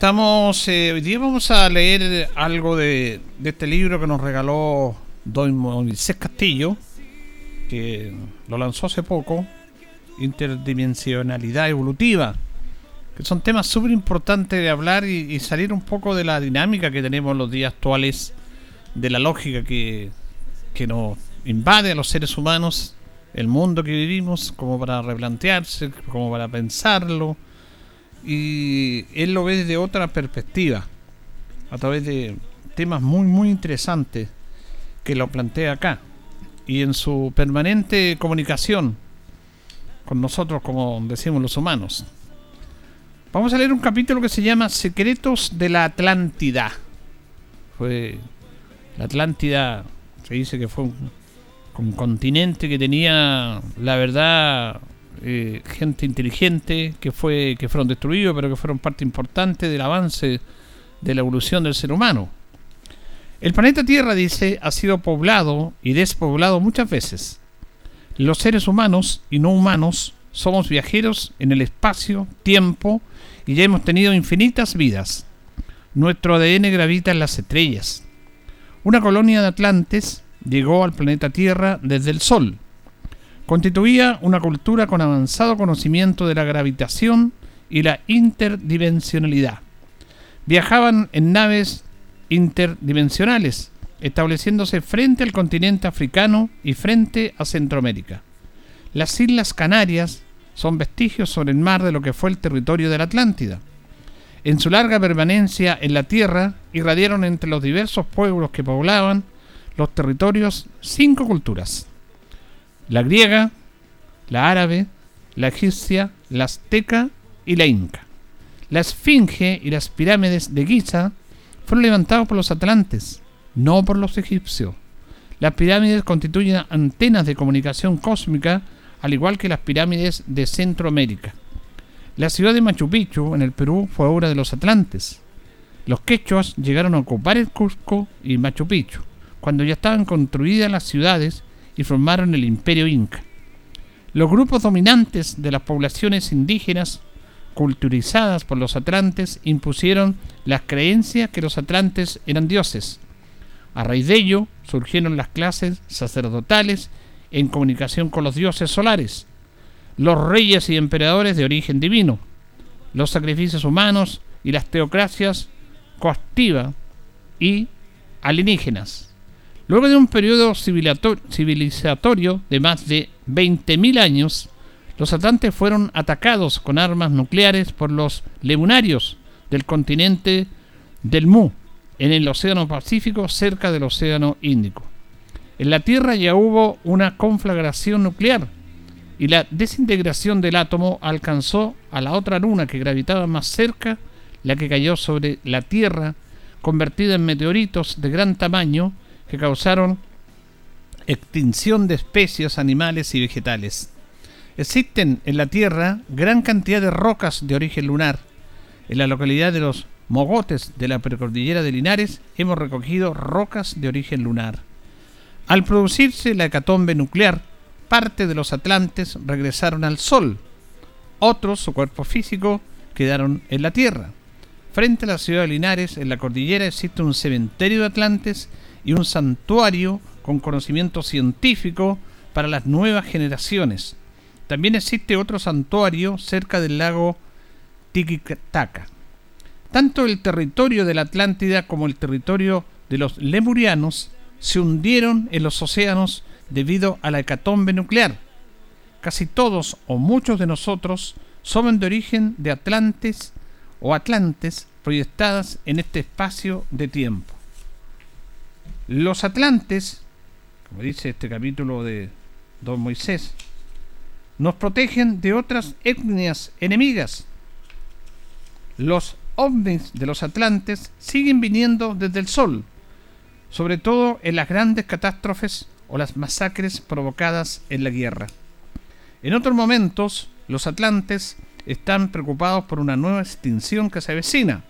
Estamos, eh, hoy día vamos a leer algo de, este libro que nos regaló Don Moisés Castillo, que lo lanzó hace poco, Interdimensionalidad Evolutiva, que son temas súper importantes de hablar y, salir un poco de la dinámica que tenemos en los días actuales, de la lógica que, que nos invade a los seres humanos, el mundo que vivimos, como para replantearse, como para pensarlo y él lo ve desde otra perspectiva, a través de temas muy, muy interesantes que lo plantea acá. Y en su permanente comunicación con nosotros, como decimos los humanos. Vamos a leer un capítulo que se llama Secretos de la Atlántida. Fue la Atlántida, se dice que fue un continente que tenía la verdad eh, gente inteligente que fue que fueron destruidos, pero que fueron parte importante del avance de la evolución del ser humano. El planeta Tierra, dice, ha sido poblado y despoblado muchas veces. Los seres humanos y no humanos somos viajeros en el espacio, tiempo, y ya hemos tenido infinitas vidas. Nuestro ADN gravita en las estrellas. Una colonia de Atlantes llegó al planeta Tierra desde el Sol, constituía una cultura con avanzado conocimiento de la gravitación y la interdimensionalidad. Viajaban en naves interdimensionales, estableciéndose frente al continente africano y frente a Centroamérica. Las Islas Canarias son vestigios sobre el mar de lo que fue el territorio de la Atlántida. En su larga permanencia en la Tierra, irradiaron entre los diversos pueblos que poblaban los territorios cinco culturas la griega, la árabe, la egipcia, la azteca y la inca. La esfinge y las pirámides de Giza fueron levantados por los atlantes, no por los egipcios. Las pirámides constituyen antenas de comunicación cósmica, al igual que las pirámides de Centroamérica. La ciudad de Machu Picchu, en el Perú, fue obra de los atlantes. Los quechuas llegaron a ocupar el Cusco y Machu Picchu, cuando ya estaban construidas las ciudades y formaron el imperio inca. Los grupos dominantes de las poblaciones indígenas, culturizadas por los atlantes, impusieron las creencias que los atlantes eran dioses. A raíz de ello surgieron las clases sacerdotales en comunicación con los dioses solares, los reyes y emperadores de origen divino, los sacrificios humanos y las teocracias coactiva y alienígenas. Luego de un periodo civilizatorio de más de 20.000 años, los atlantes fueron atacados con armas nucleares por los lemunarios del continente del Mu, en el Océano Pacífico cerca del Océano Índico. En la Tierra ya hubo una conflagración nuclear y la desintegración del átomo alcanzó a la otra luna que gravitaba más cerca, la que cayó sobre la Tierra, convertida en meteoritos de gran tamaño que causaron extinción de especies animales y vegetales. Existen en la Tierra gran cantidad de rocas de origen lunar. En la localidad de los Mogotes de la precordillera de Linares hemos recogido rocas de origen lunar. Al producirse la hecatombe nuclear, parte de los atlantes regresaron al Sol. Otros, su cuerpo físico, quedaron en la Tierra. Frente a la ciudad de Linares, en la cordillera, existe un cementerio de Atlantes y un santuario con conocimiento científico para las nuevas generaciones. También existe otro santuario cerca del lago Titicaca. Tanto el territorio de la Atlántida como el territorio de los lemurianos se hundieron en los océanos debido a la hecatombe nuclear. Casi todos o muchos de nosotros somos de origen de Atlantes o Atlantes proyectadas en este espacio de tiempo. Los Atlantes, como dice este capítulo de Don Moisés, nos protegen de otras etnias enemigas. Los ovnis de los Atlantes siguen viniendo desde el Sol, sobre todo en las grandes catástrofes o las masacres provocadas en la guerra. En otros momentos, los Atlantes están preocupados por una nueva extinción que se avecina,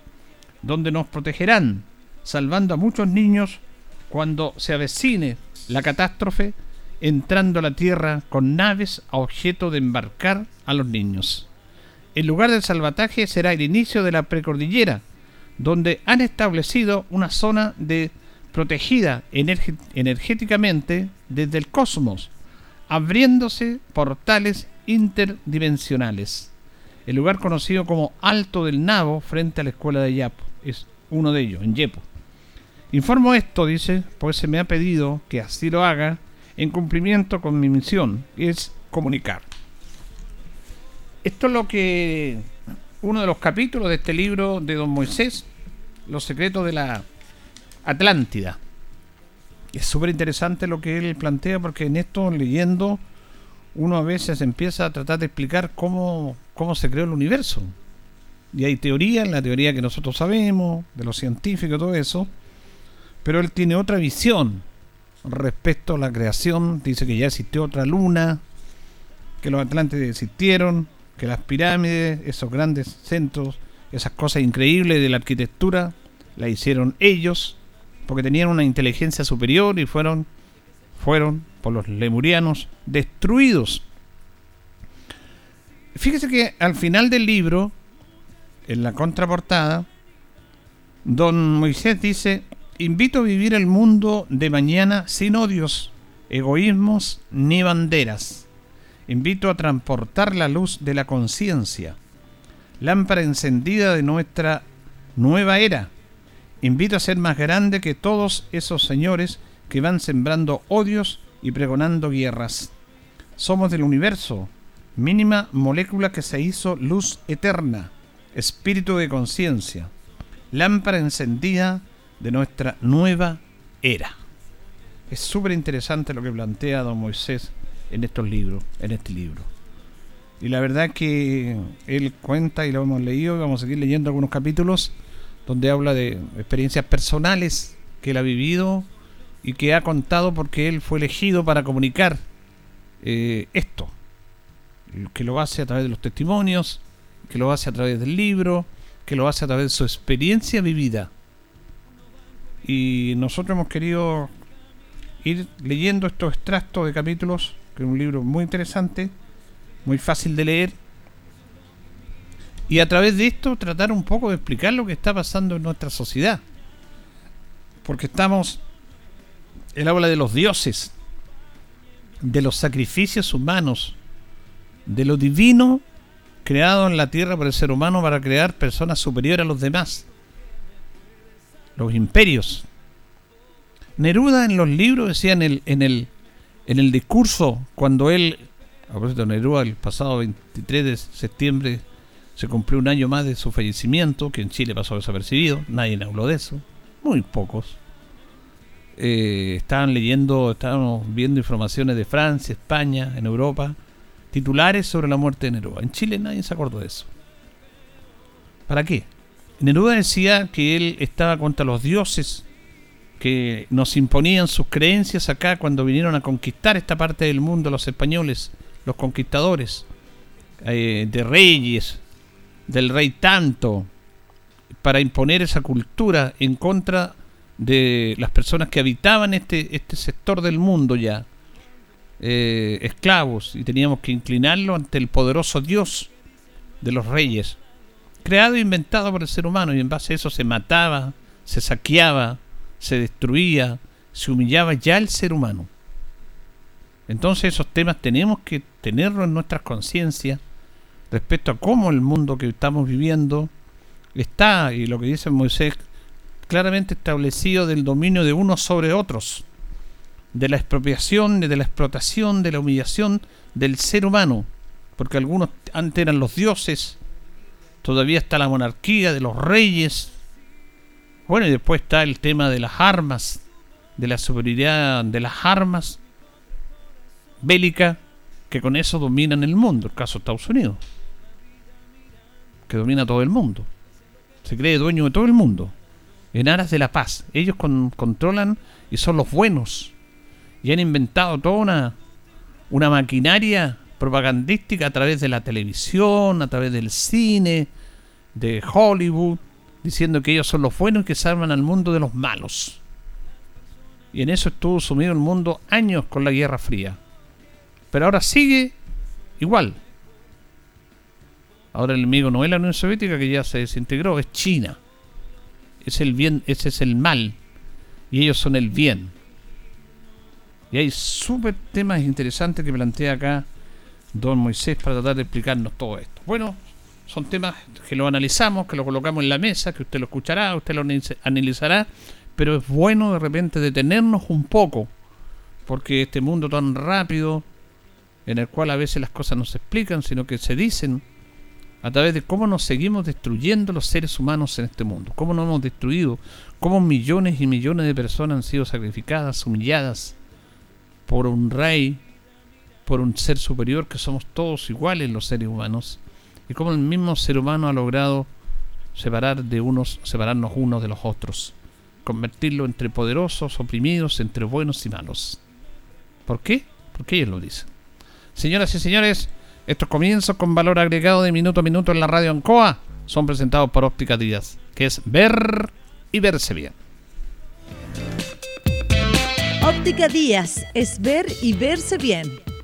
donde nos protegerán, salvando a muchos niños cuando se avecine la catástrofe, entrando a la Tierra con naves a objeto de embarcar a los niños. El lugar del salvataje será el inicio de la precordillera, donde han establecido una zona de protegida energéticamente desde el cosmos, abriéndose portales interdimensionales. El lugar conocido como Alto del Nabo, frente a la escuela de Yapo, es uno de ellos, en Yepo. Informo esto, dice, pues se me ha pedido que así lo haga en cumplimiento con mi misión, que es comunicar. Esto es lo que uno de los capítulos de este libro de Don Moisés, Los secretos de la Atlántida. Es súper interesante lo que él plantea porque en esto, leyendo, uno a veces empieza a tratar de explicar cómo, cómo se creó el universo. Y hay teorías, la teoría que nosotros sabemos, de los científicos, todo eso, pero él tiene otra visión respecto a la creación. Dice que ya existió otra luna, que los Atlantes existieron, que las pirámides, esos grandes centros, esas cosas increíbles de la arquitectura, la hicieron ellos porque tenían una inteligencia superior y fueron, fueron por los lemurianos destruidos. Fíjese que al final del libro, en la contraportada, don Moisés dice, invito a vivir el mundo de mañana sin odios, egoísmos ni banderas. Invito a transportar la luz de la conciencia, lámpara encendida de nuestra nueva era, Invito a ser más grande que todos esos señores que van sembrando odios y pregonando guerras. Somos del universo, mínima molécula que se hizo luz eterna, espíritu de conciencia, lámpara encendida de nuestra nueva era. Es súper interesante lo que plantea don Moisés en estos libros, en este libro. Y la verdad que él cuenta y lo hemos leído, vamos a seguir leyendo algunos capítulos donde habla de experiencias personales que él ha vivido y que ha contado porque él fue elegido para comunicar eh, esto, que lo hace a través de los testimonios, que lo hace a través del libro, que lo hace a través de su experiencia vivida. Y nosotros hemos querido ir leyendo estos extractos de capítulos, que es un libro muy interesante, muy fácil de leer y a través de esto tratar un poco de explicar lo que está pasando en nuestra sociedad. Porque estamos, él habla de los dioses, de los sacrificios humanos, de lo divino creado en la tierra por el ser humano para crear personas superiores a los demás. Los imperios. Neruda en los libros decía en el, en el, en el discurso, cuando él, a propósito Neruda, el pasado 23 de septiembre se cumplió un año más de su fallecimiento, que en Chile pasó desapercibido, nadie habló de eso, muy pocos. Eh, estaban leyendo, estábamos viendo informaciones de Francia, España, en Europa, titulares sobre la muerte de Neruda. En Chile nadie se acordó de eso. ¿Para qué? Neruda decía que él estaba contra los dioses que nos imponían sus creencias acá cuando vinieron a conquistar esta parte del mundo los españoles, los conquistadores, eh, de reyes, del rey tanto para imponer esa cultura en contra de las personas que habitaban este, este sector del mundo ya, eh, esclavos, y teníamos que inclinarlo ante el poderoso Dios de los reyes, creado e inventado por el ser humano y en base a eso se mataba, se saqueaba, se destruía, se humillaba ya el ser humano. Entonces esos temas tenemos que tenerlos en nuestras conciencias respecto a cómo el mundo que estamos viviendo está, y lo que dice Moisés, claramente establecido del dominio de unos sobre otros, de la expropiación, de la explotación, de la humillación del ser humano, porque algunos antes eran los dioses, todavía está la monarquía de los reyes, bueno, y después está el tema de las armas, de la superioridad de las armas bélicas, que con eso dominan el mundo, el caso de Estados Unidos, que domina todo el mundo, se cree dueño de todo el mundo, en aras de la paz. Ellos controlan y son los buenos, y han inventado toda una, una maquinaria propagandística a través de la televisión, a través del cine, de Hollywood, diciendo que ellos son los buenos que salvan al mundo de los malos. Y en eso estuvo sumido el mundo años con la Guerra Fría. Pero ahora sigue igual. Ahora el enemigo no es la Unión Soviética que ya se desintegró, es China. Es el bien, ese es el mal. Y ellos son el bien. Y hay súper temas interesantes que plantea acá don Moisés para tratar de explicarnos todo esto. Bueno, son temas que lo analizamos, que lo colocamos en la mesa, que usted lo escuchará, usted lo analizará, pero es bueno de repente detenernos un poco, porque este mundo tan rápido, en el cual a veces las cosas no se explican, sino que se dicen a través de cómo nos seguimos destruyendo los seres humanos en este mundo, cómo nos hemos destruido, cómo millones y millones de personas han sido sacrificadas, humilladas por un rey, por un ser superior, que somos todos iguales los seres humanos y cómo el mismo ser humano ha logrado separar de unos, separarnos unos de los otros, convertirlo entre poderosos, oprimidos, entre buenos y malos. ¿Por qué? Porque ellos lo dicen. Señoras y señores, estos comienzos con valor agregado de minuto a minuto en la radio Ancoa son presentados por Óptica Díaz, que es ver y verse bien. Óptica Díaz es ver y verse bien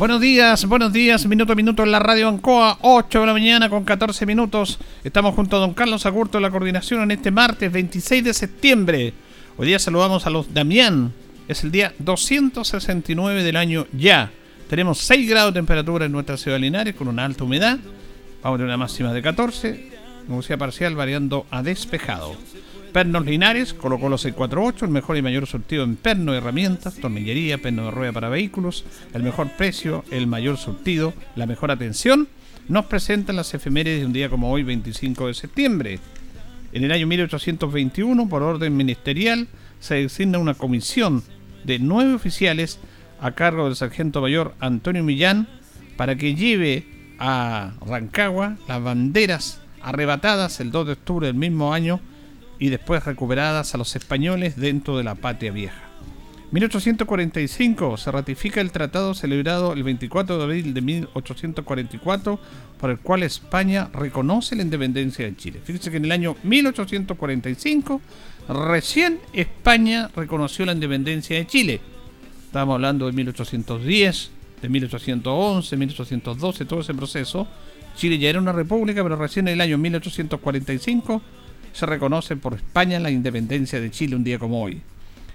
Buenos días, buenos días, minuto a minuto en la radio Ancoa, 8 de la mañana con 14 minutos. Estamos junto a don Carlos Agurto de la coordinación en este martes 26 de septiembre. Hoy día saludamos a los Damián, es el día 269 del año ya. Tenemos 6 grados de temperatura en nuestra ciudad de Linares con una alta humedad. Vamos a tener una máxima de 14, sea parcial variando a despejado. Pernos Linares, colocó los 648, el mejor y mayor surtido en perno, herramientas, tornillería, perno de rueda para vehículos, el mejor precio, el mayor surtido, la mejor atención, nos presentan las efemérides de un día como hoy, 25 de septiembre. En el año 1821, por orden ministerial, se designa una comisión de nueve oficiales a cargo del sargento mayor Antonio Millán para que lleve a Rancagua las banderas arrebatadas el 2 de octubre del mismo año y después recuperadas a los españoles dentro de la patria vieja. 1845 se ratifica el tratado celebrado el 24 de abril de 1844 por el cual España reconoce la independencia de Chile. Fíjense que en el año 1845 recién España reconoció la independencia de Chile. Estamos hablando de 1810, de 1811, 1812, todo ese proceso. Chile ya era una república, pero recién en el año 1845 se reconoce por España la independencia de Chile un día como hoy.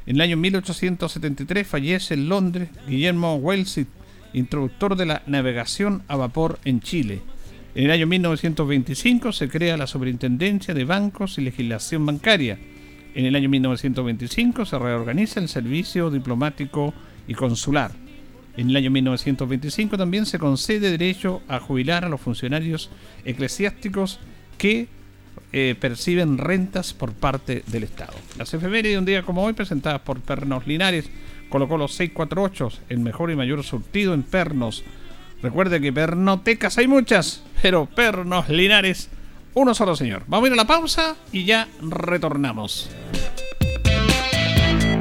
En el año 1873 fallece en Londres Guillermo Wellesley, introductor de la navegación a vapor en Chile. En el año 1925 se crea la Superintendencia de Bancos y Legislación Bancaria. En el año 1925 se reorganiza el Servicio Diplomático y Consular. En el año 1925 también se concede derecho a jubilar a los funcionarios eclesiásticos que eh, perciben rentas por parte del Estado. Las efemérides de un día como hoy, presentadas por Pernos Linares, colocó los 648, el mejor y mayor surtido en pernos. Recuerde que pernotecas hay muchas, pero Pernos Linares, uno solo señor. Vamos a ir a la pausa y ya retornamos.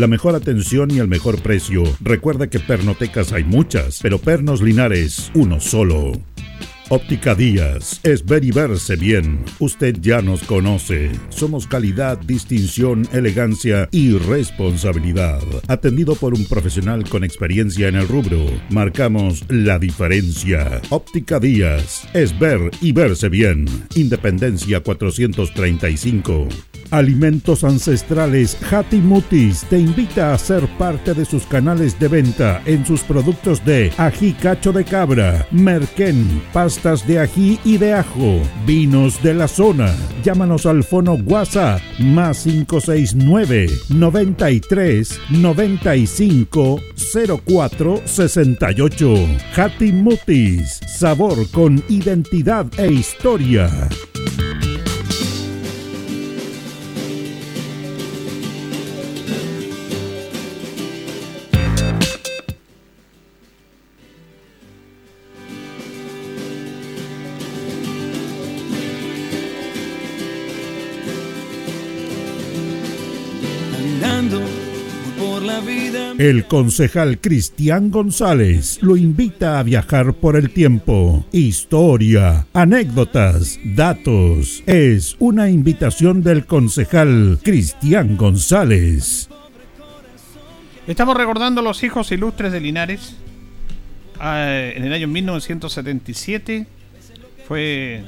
La mejor atención y el mejor precio. Recuerda que pernotecas hay muchas, pero Pernos Linares, uno solo. Óptica Díaz es ver y verse bien. Usted ya nos conoce. Somos calidad, distinción, elegancia y responsabilidad. Atendido por un profesional con experiencia en el rubro, marcamos la diferencia. Óptica Díaz es ver y verse bien. Independencia 435. Alimentos Ancestrales Mutis te invita a ser parte de sus canales de venta en sus productos de ají cacho de cabra, merquén, de ají y de ajo, vinos de la zona. Llámanos al fono WhatsApp más 569 93 95 04 68. Mutis, sabor con identidad e historia. El concejal Cristian González lo invita a viajar por el tiempo. Historia, anécdotas, datos. Es una invitación del concejal Cristian González. Estamos recordando los hijos ilustres de Linares. Ah, en el año 1977 fue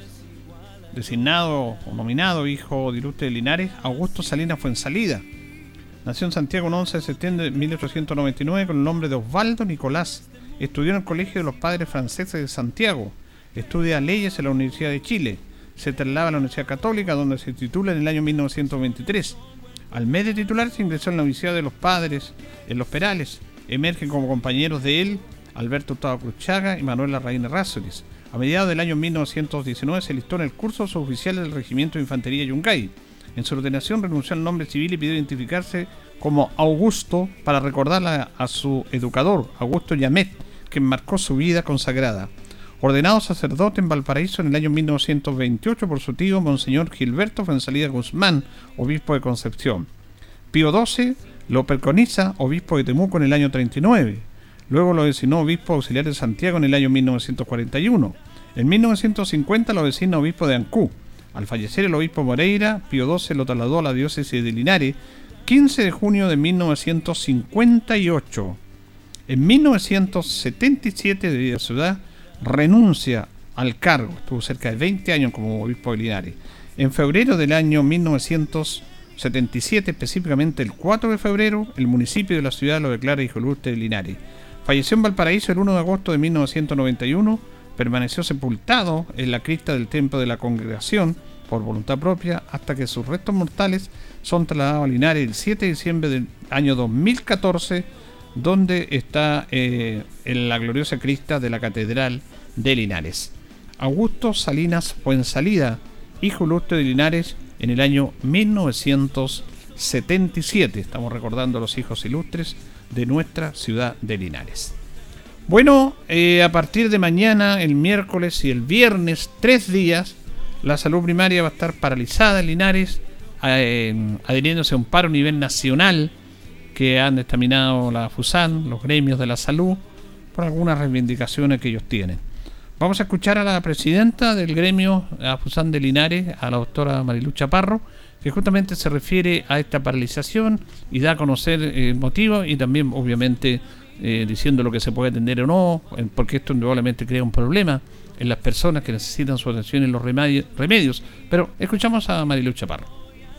designado o nominado hijo de ilustre de Linares Augusto Salinas Fuensalida Nació en Santiago el 11 de septiembre de 1899 con el nombre de Osvaldo Nicolás. Estudió en el Colegio de los Padres Franceses de Santiago. Estudia leyes en la Universidad de Chile. Se traslada a la Universidad Católica donde se titula en el año 1923. Al mes de titular se ingresó en la Universidad de los Padres en Los Perales. Emergen como compañeros de él Alberto Octavo Cruchaga y Manuel Larraín Rássolis. A mediados del año 1919 se listó en el curso suboficial del Regimiento de Infantería Yungay en su ordenación renunció al nombre civil y pidió identificarse como Augusto para recordarla a su educador, Augusto Yamet, que marcó su vida consagrada. Ordenado sacerdote en Valparaíso en el año 1928 por su tío Monseñor Gilberto Fuensalida Guzmán, obispo de Concepción. Pío XII lo perconiza, obispo de Temuco en el año 39. Luego lo designó obispo auxiliar de Santiago en el año 1941. En 1950 lo designa obispo de Ancú. Al fallecer el obispo Moreira, Pío XII lo trasladó a la diócesis de Linares 15 de junio de 1958. En 1977 de la ciudad renuncia al cargo, estuvo cerca de 20 años como obispo de Linares. En febrero del año 1977, específicamente el 4 de febrero, el municipio de la ciudad lo declara hijo ilustre de Linares. Falleció en Valparaíso el 1 de agosto de 1991 permaneció sepultado en la cripta del templo de la congregación por voluntad propia hasta que sus restos mortales son trasladados a Linares el 7 de diciembre del año 2014, donde está eh, en la gloriosa crista de la Catedral de Linares. Augusto Salinas Fuensalida, hijo ilustre de Linares, en el año 1977. Estamos recordando a los hijos ilustres de nuestra ciudad de Linares. Bueno, eh, a partir de mañana, el miércoles y el viernes, tres días, la salud primaria va a estar paralizada en Linares, eh, adhiriéndose a un paro a nivel nacional que han dictaminado la FUSAN, los gremios de la salud, por algunas reivindicaciones que ellos tienen. Vamos a escuchar a la presidenta del gremio AFUSAN de Linares, a la doctora Marilucha Parro, que justamente se refiere a esta paralización y da a conocer el motivo y también obviamente eh, diciendo lo que se puede atender o no, porque esto indudablemente crea un problema en las personas que necesitan su atención en los remedios. Pero escuchamos a Marilu Chaparro.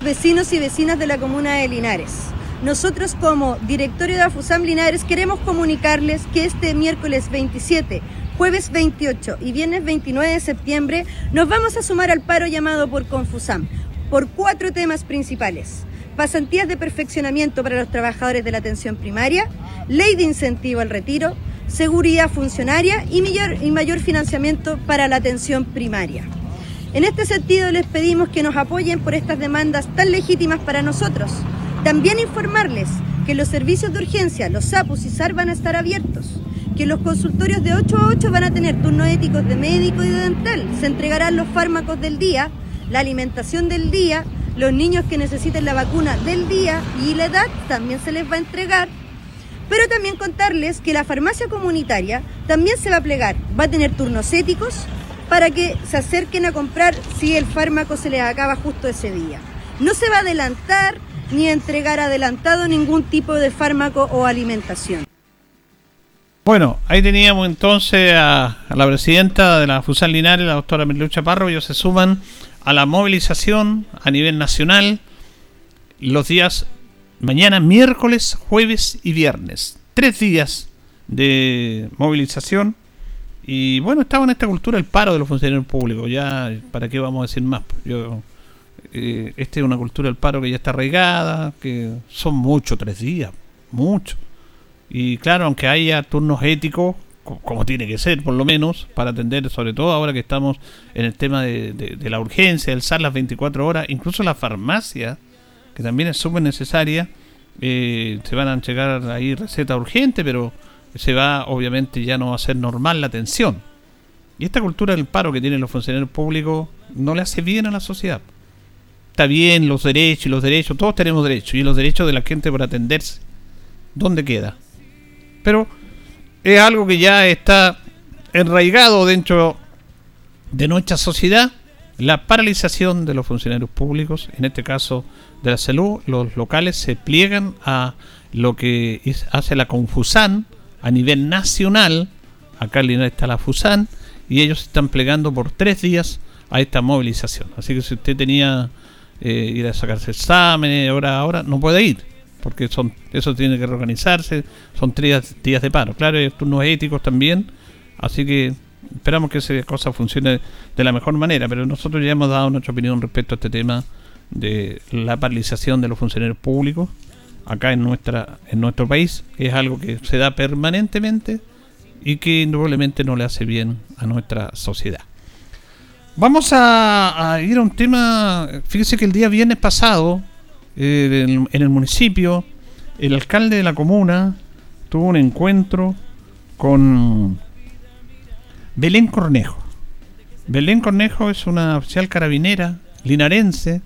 Vecinos y vecinas de la comuna de Linares. Nosotros como directorio de AFUSAM Linares queremos comunicarles que este miércoles 27, jueves 28 y viernes 29 de septiembre nos vamos a sumar al paro llamado por Confusam por cuatro temas principales. Pasantías de perfeccionamiento para los trabajadores de la atención primaria, ley de incentivo al retiro, seguridad funcionaria y mayor, y mayor financiamiento para la atención primaria. En este sentido les pedimos que nos apoyen por estas demandas tan legítimas para nosotros. También informarles que los servicios de urgencia, los SAPUS y SAR van a estar abiertos, que los consultorios de 8 a 8 van a tener turnos éticos de médico y de dental, se entregarán los fármacos del día la alimentación del día, los niños que necesiten la vacuna del día y la edad también se les va a entregar. Pero también contarles que la farmacia comunitaria también se va a plegar, va a tener turnos éticos para que se acerquen a comprar si el fármaco se les acaba justo ese día. No se va a adelantar ni a entregar adelantado ningún tipo de fármaco o alimentación. Bueno, ahí teníamos entonces a, la presidenta de la Fusan Linares, la doctora Merlucha Parro, ellos se suman a la movilización a nivel nacional los días mañana, miércoles, jueves y viernes. Tres días de movilización. Y bueno, estaba en esta cultura el paro de los funcionarios públicos. Ya, ¿para qué vamos a decir más? Yo, eh, esta es una cultura del paro que ya está arraigada, que son muchos, tres días, mucho. Y claro, aunque haya turnos éticos, como tiene que ser, por lo menos, para atender, sobre todo ahora que estamos en el tema de, la urgencia, el SAR las 24 horas, incluso la farmacia, que también es súper necesaria, eh, se van a llegar ahí receta urgente, pero se va, obviamente, ya no va a ser normal la atención. Y esta cultura del paro que tienen los funcionarios públicos no le hace bien a la sociedad. Está bien los derechos y los derechos, todos tenemos derechos, y los derechos de la gente por atenderse. ¿Dónde queda? Pero es algo que ya está enraigado dentro de nuestra sociedad, la paralización de los funcionarios públicos, en este caso de la salud, los locales se pliegan a lo que hace la Confusan a nivel nacional, acá en Linares está la Fusan, y ellos están plegando por tres días a esta movilización. Así que si usted tenía eh, ir a sacarse exámenes, ahora, ahora no puede ir porque son eso tiene que reorganizarse, son tres días de paro. Claro, hay turnos éticos también, así que esperamos que esa cosa funcione de la mejor manera, pero nosotros ya hemos dado nuestra opinión respecto a este tema de la paralización de los funcionarios públicos acá en nuestra en nuestro país, que es algo que se da permanentemente y que indudablemente no le hace bien a nuestra sociedad. Vamos a, a ir a un tema, fíjese que el día viernes pasado eh, en, el municipio, el alcalde de la comuna tuvo un encuentro con Belén Cornejo. Belén Cornejo es una oficial carabinera linarense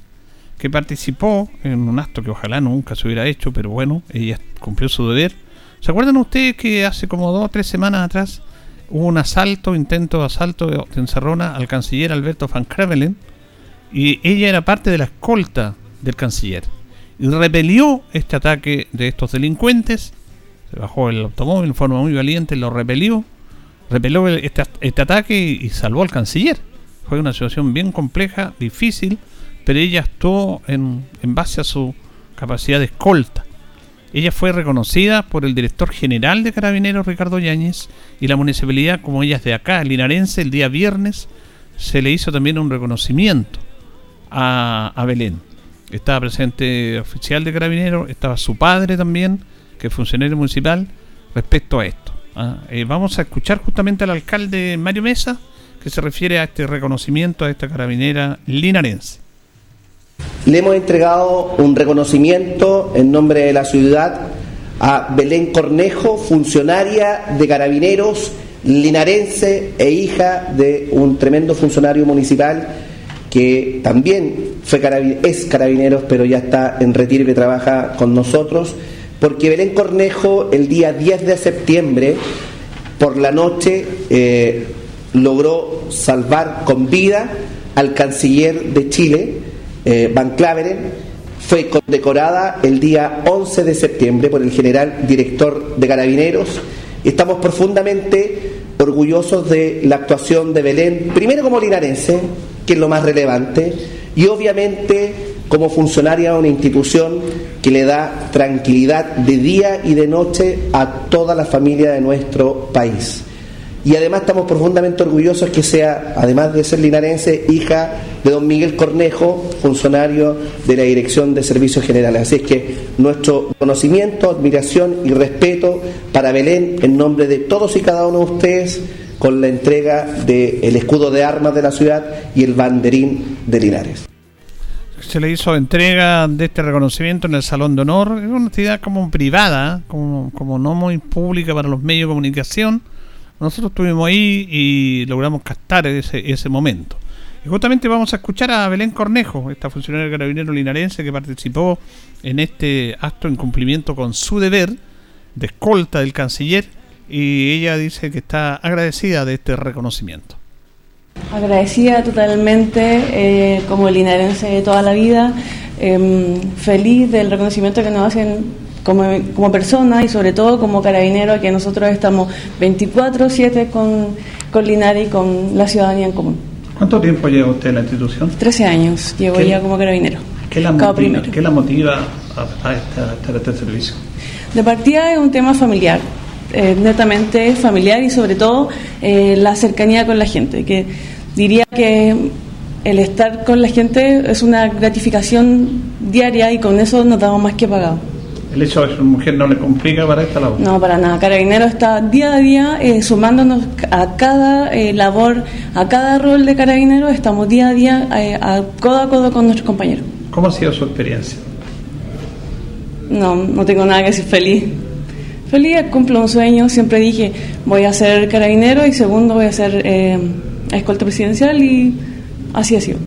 que participó en un acto que ojalá nunca se hubiera hecho, pero bueno, ella cumplió su deber. ¿Se acuerdan ustedes que hace como dos o tres semanas atrás hubo un asalto, intento de asalto de encerrona al canciller Alberto Van Krevelen? Y ella era parte de la escolta del canciller y repelió este ataque de estos delincuentes. Se bajó el automóvil en forma muy valiente, lo repelió, repelió este, este ataque y, salvó al canciller. Fue una situación bien compleja, difícil, pero ella actuó en, en base a su capacidad de escolta. Ella fue reconocida por el director general de Carabineros, Ricardo Yáñez, y la municipalidad, como ella es de acá, linarense, el día viernes, se le hizo también un reconocimiento a, a Belén. Estaba presente oficial de Carabineros, estaba su padre también, que es funcionario municipal, respecto a esto. ¿ah? Eh, vamos a escuchar justamente al alcalde Mario Mesa, que se refiere a este reconocimiento a esta carabinera linarense. Le hemos entregado un reconocimiento en nombre de la ciudad a Belén Cornejo, funcionaria de carabineros linarense e hija de un tremendo funcionario municipal que también fue es carabineros, pero ya está en retiro y que trabaja con nosotros, porque Belén Cornejo el día 10 de septiembre, por la noche, eh, logró salvar con vida al canciller de Chile, eh, Van Claveren, fue condecorada el día 11 de septiembre por el general director de Carabineros. Estamos profundamente orgullosos de la actuación de Belén, primero como linarense, que es lo más relevante, y obviamente como funcionaria de una institución que le da tranquilidad de día y de noche a toda la familia de nuestro país y además estamos profundamente orgullosos que sea, además de ser linarense, hija de don Miguel Cornejo, funcionario de la Dirección de Servicios Generales. Así es que nuestro conocimiento, admiración y respeto para Belén en nombre de todos y cada uno de ustedes con la entrega del escudo de armas de la ciudad y el banderín de Linares. Se le hizo entrega de este reconocimiento en el Salón de Honor, es una actividad como privada, como, como no muy pública para los medios de comunicación nosotros estuvimos ahí y logramos captar ese, ese momento. Y justamente vamos a escuchar a Belén Cornejo, esta funcionaria carabinero linarense que participó en este acto en cumplimiento con su deber de escolta del canciller y ella dice que está agradecida de este reconocimiento. Agradecida totalmente eh, como linarense de toda la vida, em, feliz del reconocimiento que nos hacen como, como persona y sobre todo como carabinero, que nosotros estamos 24-7 con, con Linares y con la ciudadanía en común. ¿Cuánto tiempo lleva usted en la institución? 13 años llevo ya como carabinero. ¿Qué la motiva, ¿qué la motiva a, estar a, este servicio? De partida es un tema familiar, eh, netamente familiar y sobre todo eh, la cercanía con la gente, que diría que el estar con la gente es una gratificación diaria y con eso nos damos más que pagado el hecho de ser mujer no le complica para esta labor. No, para nada. Carabinero está día a día eh, sumándonos a cada eh, labor, a cada rol de carabinero, estamos día a día eh, a codo a codo con nuestros compañeros. ¿Cómo ha sido su experiencia? No, no tengo nada que decir feliz. Feliz, cumplo un sueño, siempre dije voy a ser carabinero y segundo voy a ser escolta presidencial y así ha sido.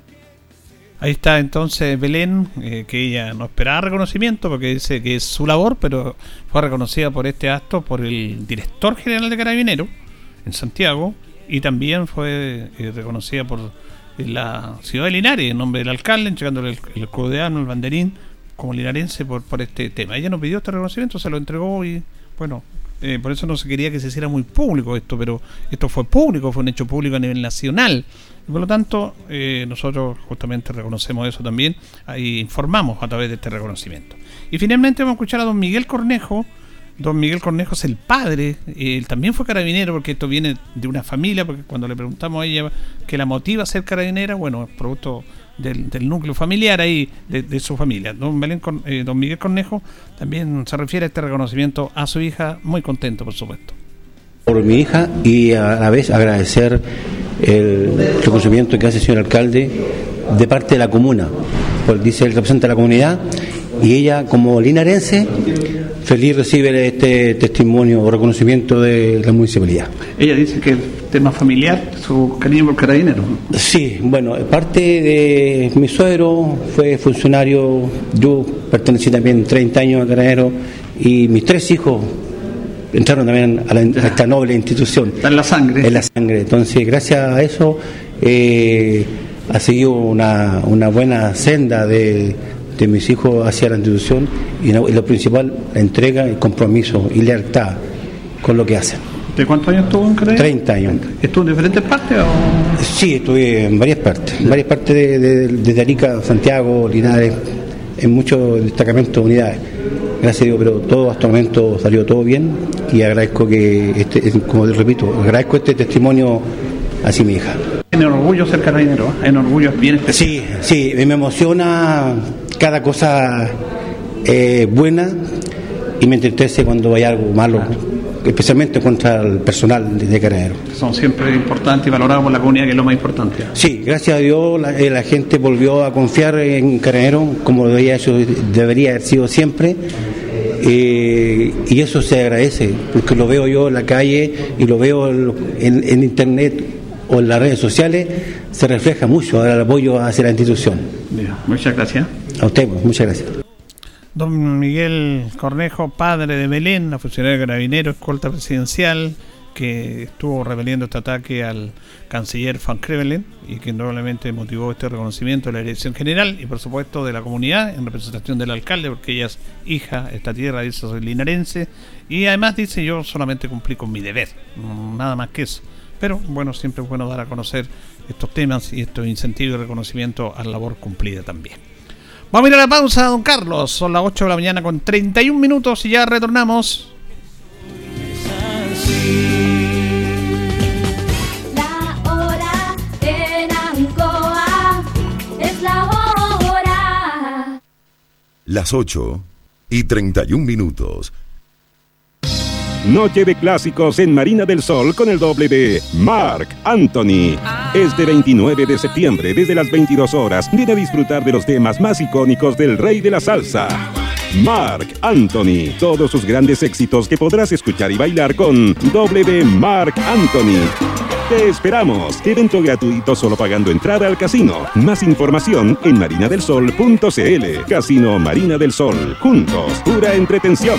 Ahí está entonces Belén, eh, que ella no esperaba reconocimiento porque dice que es su labor, pero fue reconocida por este acto por el director general de Carabineros en Santiago y también fue eh, reconocida por la ciudad de Linares en nombre del alcalde, entregándole el, el el banderín como linarense por, por este tema. Ella nos pidió este reconocimiento, se lo entregó y bueno, eh, por eso no se quería que se hiciera muy público esto, pero esto fue público, fue un hecho público a nivel nacional. Y por lo tanto, eh, nosotros justamente reconocemos eso también y informamos a través de este reconocimiento. Y finalmente vamos a escuchar a don Miguel Cornejo. Don Miguel Cornejo es el padre, él también fue carabinero porque esto viene de una familia, porque cuando le preguntamos a ella qué la motiva a ser carabinera, bueno, es producto del, núcleo familiar ahí, de, su familia. Don, eh, don Miguel Cornejo también se refiere a este reconocimiento a su hija, muy contento, por supuesto. Por mi hija y a la vez agradecer el reconocimiento que hace el señor alcalde de parte de la comuna, pues dice él representa a la comunidad y ella como linarense feliz recibe este testimonio o reconocimiento de la municipalidad. Ella dice que el tema familiar, su cariño por carabinero. Sí, bueno, parte de mi suegro fue funcionario, yo pertenecí también 30 años a carabinero y mis tres hijos entraron también a, esta noble institución. Está en la sangre. En la sangre. Entonces, gracias a eso eh, ha seguido una, una buena senda de de mis hijos hacia la institución y lo principal, la entrega, el compromiso y lealtad con lo que hacen. ¿De cuántos años estuvo en Canadá? 30 años. ¿Estuvo en diferentes partes? O? Sí, estuve en varias partes, en varias partes de, desde Arica, Santiago, Linares, en muchos destacamentos, unidades. Gracias a Dios, pero todo hasta el momento salió todo bien y agradezco que, este, como te repito, agradezco este testimonio a mi hija. En orgullo ser carabinero, ¿eh? en orgullo bien especial. Sí, sí, me emociona cada cosa eh, buena y me entristece cuando hay algo malo, especialmente contra el personal de Carabinero. Son siempre importantes y valorados por la comunidad, que es lo más importante. Sí, gracias a Dios la, eh, gente volvió a confiar en Carabinero como debería, eso debería haber sido siempre. Eh, y eso se agradece, porque lo veo yo en la calle y lo veo en, internet o en las redes sociales, se refleja mucho el apoyo hacia la institución. muchas gracias. A usted, pues, muchas gracias. Don Miguel Cornejo, padre de Belén, la funcionaria de carabinero, escolta presidencial, que estuvo rebeliendo este ataque al canciller Van Krevelen y que probablemente motivó este reconocimiento de la dirección general y por supuesto de la comunidad en representación del alcalde porque ella es hija de esta tierra, dice soy linarense y además dice yo solamente cumplí con mi deber, nada más que eso. Pero bueno, siempre es bueno dar a conocer estos temas y estos incentivos y reconocimiento a la labor cumplida también. Vamos a ir a la pausa, don Carlos. Son las 8 de la mañana con 31 minutos y ya retornamos. La hora en Ancoa es la hora. Las 8 y 31 minutos. Noche de clásicos en Marina del Sol con el doble de Mark Anthony. Este 29 de septiembre, desde las 22 horas, viene a disfrutar de los temas más icónicos del rey de la salsa. Mark Anthony. Todos sus grandes éxitos que podrás escuchar y bailar con doble de Mark Anthony. Te esperamos. Evento gratuito solo pagando entrada al casino. Más información en marinadelsol.cl. Casino Marina del Sol. Juntos, pura entretención.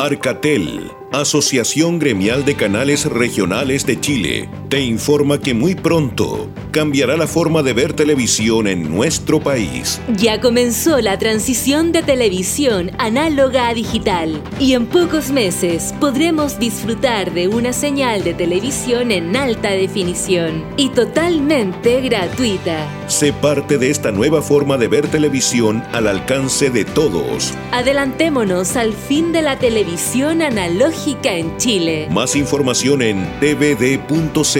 Arcatel, Asociación Gremial de Canales Regionales de Chile, te informa que muy pronto cambiará la forma de ver televisión en nuestro país. Ya comenzó la transición de televisión análoga a digital y en pocos meses podremos disfrutar de una señal de televisión en alta definición y totalmente gratuita. Sé parte de esta nueva forma de ver televisión al alcance de todos. Adelantémonos al fin de la televisión analógica en Chile. Más información en tvd.cl.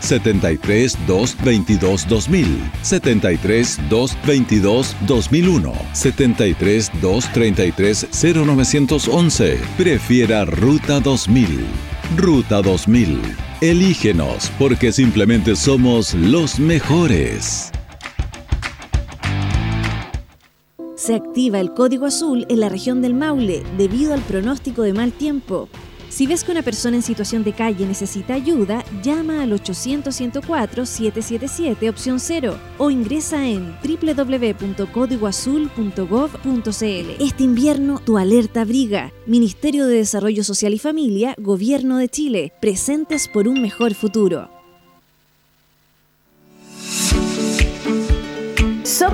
73 222 2000, 73 222 2001, 73 233 0911. Prefiera Ruta 2000. Ruta 2000. Elígenos porque simplemente somos los mejores. Se activa el código azul en la región del Maule debido al pronóstico de mal tiempo. Si ves que una persona en situación de calle necesita ayuda, llama al 800-104-777 opción 0 o ingresa en www.códigoazul.gov.cl. Este invierno, tu alerta abriga. Ministerio de Desarrollo Social y Familia, Gobierno de Chile, presentes por un mejor futuro.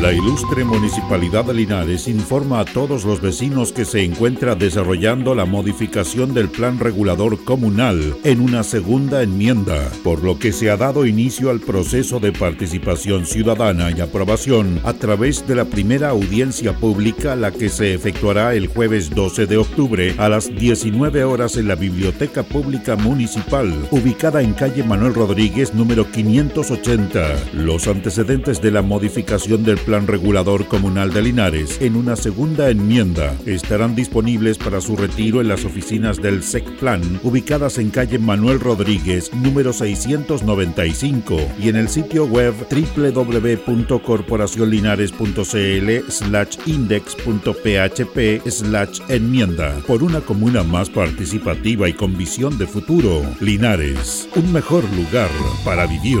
La ilustre Municipalidad de Linares informa a todos los vecinos que se encuentra desarrollando la modificación del Plan Regulador Comunal en una segunda enmienda, por lo que se ha dado inicio al proceso de participación ciudadana y aprobación a través de la primera audiencia pública, la que se efectuará el jueves 12 de octubre a las 19 horas en la Biblioteca Pública Municipal, ubicada en calle Manuel Rodríguez número 580. Los antecedentes de la modificación del Plan Regulador Comunal de Linares en una segunda enmienda. Estarán disponibles para su retiro en las oficinas del SECPLAN, ubicadas en calle Manuel Rodríguez, número 695, y en el sitio web www.corporacionlinares.cl slash index.php slash enmienda por una comuna más participativa y con visión de futuro. Linares, un mejor lugar para vivir.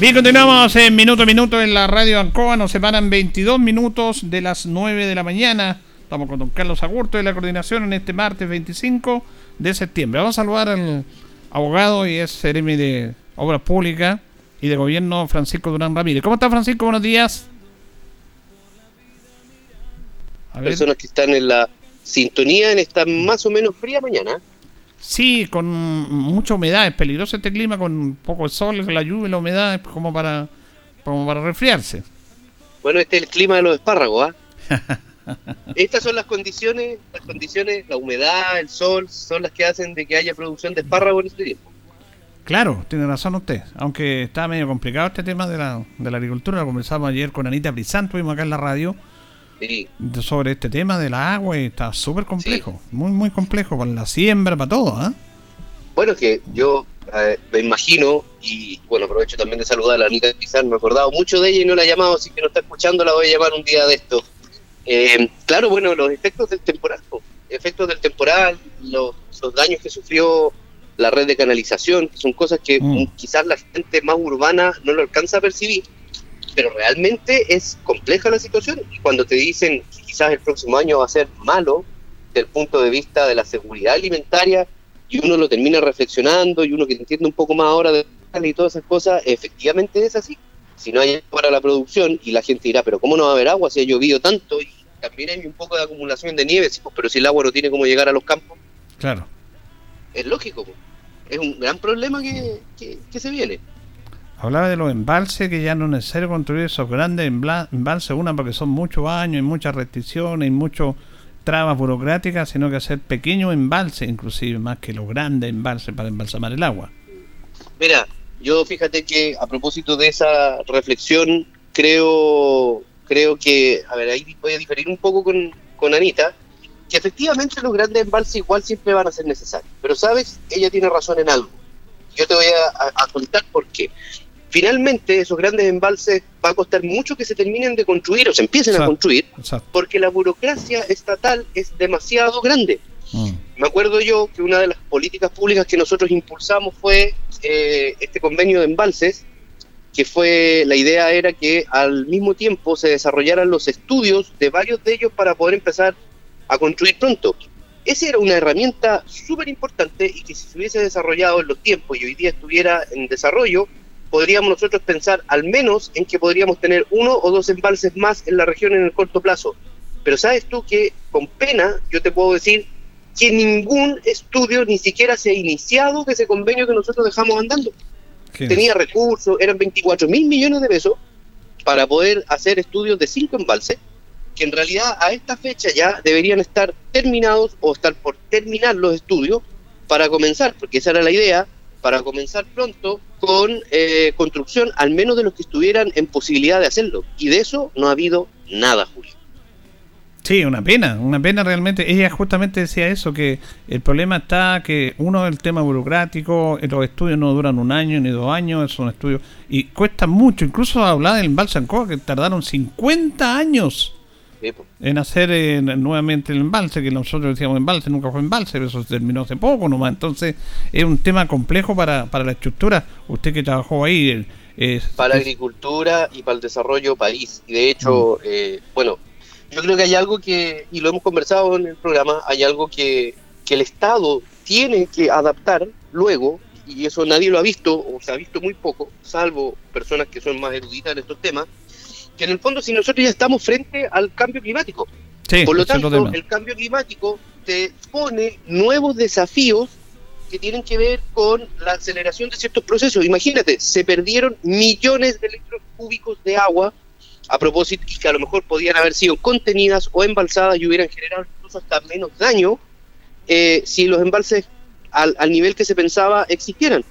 Bien, continuamos en minuto a minuto en la radio Ancoa. Nos separan 22 minutos de las 9 de la mañana. Estamos con don Carlos Agurto de la coordinación en este martes 25 de septiembre. Vamos a saludar al abogado y es CRM de Obras Públicas y de Gobierno Francisco Durán Ramírez. ¿Cómo está Francisco? Buenos días. A ver. personas que están en la sintonía en esta más o menos fría mañana. Sí, con mucha humedad. Es peligroso este clima con poco de sol, la lluvia y la humedad es como para, como para resfriarse. Bueno, este es el clima de los espárragos, ¿ah? Estas son las condiciones, las condiciones, la humedad, el sol, son las que hacen de que haya producción de espárragos en este tiempo. Claro, tiene razón usted. Aunque está medio complicado este tema de la, de la agricultura, lo conversamos ayer con Anita Brizán, tuvimos acá en la radio, Sí. sobre este tema de la agua y está súper complejo, muy, muy complejo, para la siembra, para todo, ¿ah? Bueno, que yo eh, me imagino, y bueno, aprovecho también de saludar a la Anita Pizar, me he acordado mucho de ella y no la he llamado, así que no está escuchando, la voy a llamar un día de esto. Eh, claro, bueno, los efectos del temporal, po, efectos del temporal, los, los daños que sufrió la red de canalización, que son cosas que mm, quizás la gente más urbana no lo alcanza a percibir, pero realmente es compleja la situación. Y cuando te dicen que quizás el próximo año va a ser malo, desde el punto de vista de la seguridad alimentaria, y uno lo termina reflexionando, y uno que entiende un poco más ahora de y todas esas cosas, efectivamente es así. Si no hay agua para la producción, y la gente dirá, pero ¿cómo no va a haber agua si ha llovido tanto? Y también hay un poco de acumulación de nieve, sí, pues, pero si el agua no tiene cómo llegar a los campos, Claro. es lógico. pues. Es un gran problema que, que- que se viene. Hablaba de los embalses, que ya no es necesario construir esos grandes embalses, una porque son muchos años y muchas restricciones y muchas trabas burocráticas, sino que hacer pequeños embalses, inclusive más que los grandes embalses para embalsamar el agua. Mira, yo fíjate que a propósito de esa reflexión, creo, creo que, a ver, ahí voy a diferir un poco con, con Anita, que efectivamente los grandes embalses igual siempre van a ser necesarios. Pero sabes, ella tiene razón en algo. Yo te voy a- a contar por qué. Finalmente esos grandes embalses va a costar mucho que se terminen de construir o se empiecen a Exacto, construir, exacto. porque la burocracia estatal es demasiado grande. Mm. Me acuerdo yo que una de las políticas públicas que nosotros impulsamos fue eh, este convenio de embalses, que fue la idea era que al mismo tiempo se desarrollaran los estudios de varios de ellos para poder empezar a construir pronto. Esa era una herramienta súper importante y que si se hubiese desarrollado en los tiempos y hoy día estuviera en desarrollo, podríamos nosotros pensar al menos en que podríamos tener uno o dos embalses más en la región en el corto plazo. Pero sabes tú que con pena yo te puedo decir que ningún estudio ni siquiera se ha iniciado de ese convenio que nosotros dejamos andando. Tenía recursos, eran 24 mil millones de pesos para poder hacer estudios de cinco embalses, que en realidad a esta fecha ya deberían estar terminados o estar por terminar los estudios para comenzar, porque esa era la idea, para comenzar pronto con eh, construcción, al menos de los que estuvieran en posibilidad de hacerlo. Y de eso no ha habido nada, Julio. Sí, una pena, una pena realmente. Ella justamente decía eso, que el problema está que uno el tema burocrático, los estudios no duran un año ni dos años, son estudios y cuesta mucho. Incluso hablar del embalse Ancoa, que tardaron 50 años en hacer eh, nuevamente el embalse, que nosotros decíamos embalse, nunca fue embalse, pero eso se terminó hace poco nomás. Entonces es un tema complejo para, para la estructura. Usted que trabajó ahí... eh, Para la agricultura y para el desarrollo país. Y de hecho, eh, bueno, yo creo que hay algo que, y lo hemos conversado en el programa, hay algo que, que el Estado tiene que adaptar luego, y eso nadie lo ha visto, o se ha visto muy poco, salvo personas que son más eruditas en estos temas, que en el fondo si nosotros ya estamos frente al cambio climático. Sí, Por lo tanto, el cambio climático te pone nuevos desafíos que tienen que ver con la aceleración de ciertos procesos. Imagínate, se perdieron millones de litros cúbicos de agua a propósito y que a lo mejor podían haber sido contenidas o embalsadas y hubieran generado incluso hasta menos daño eh, si los embalses al, al nivel que se pensaba existieran.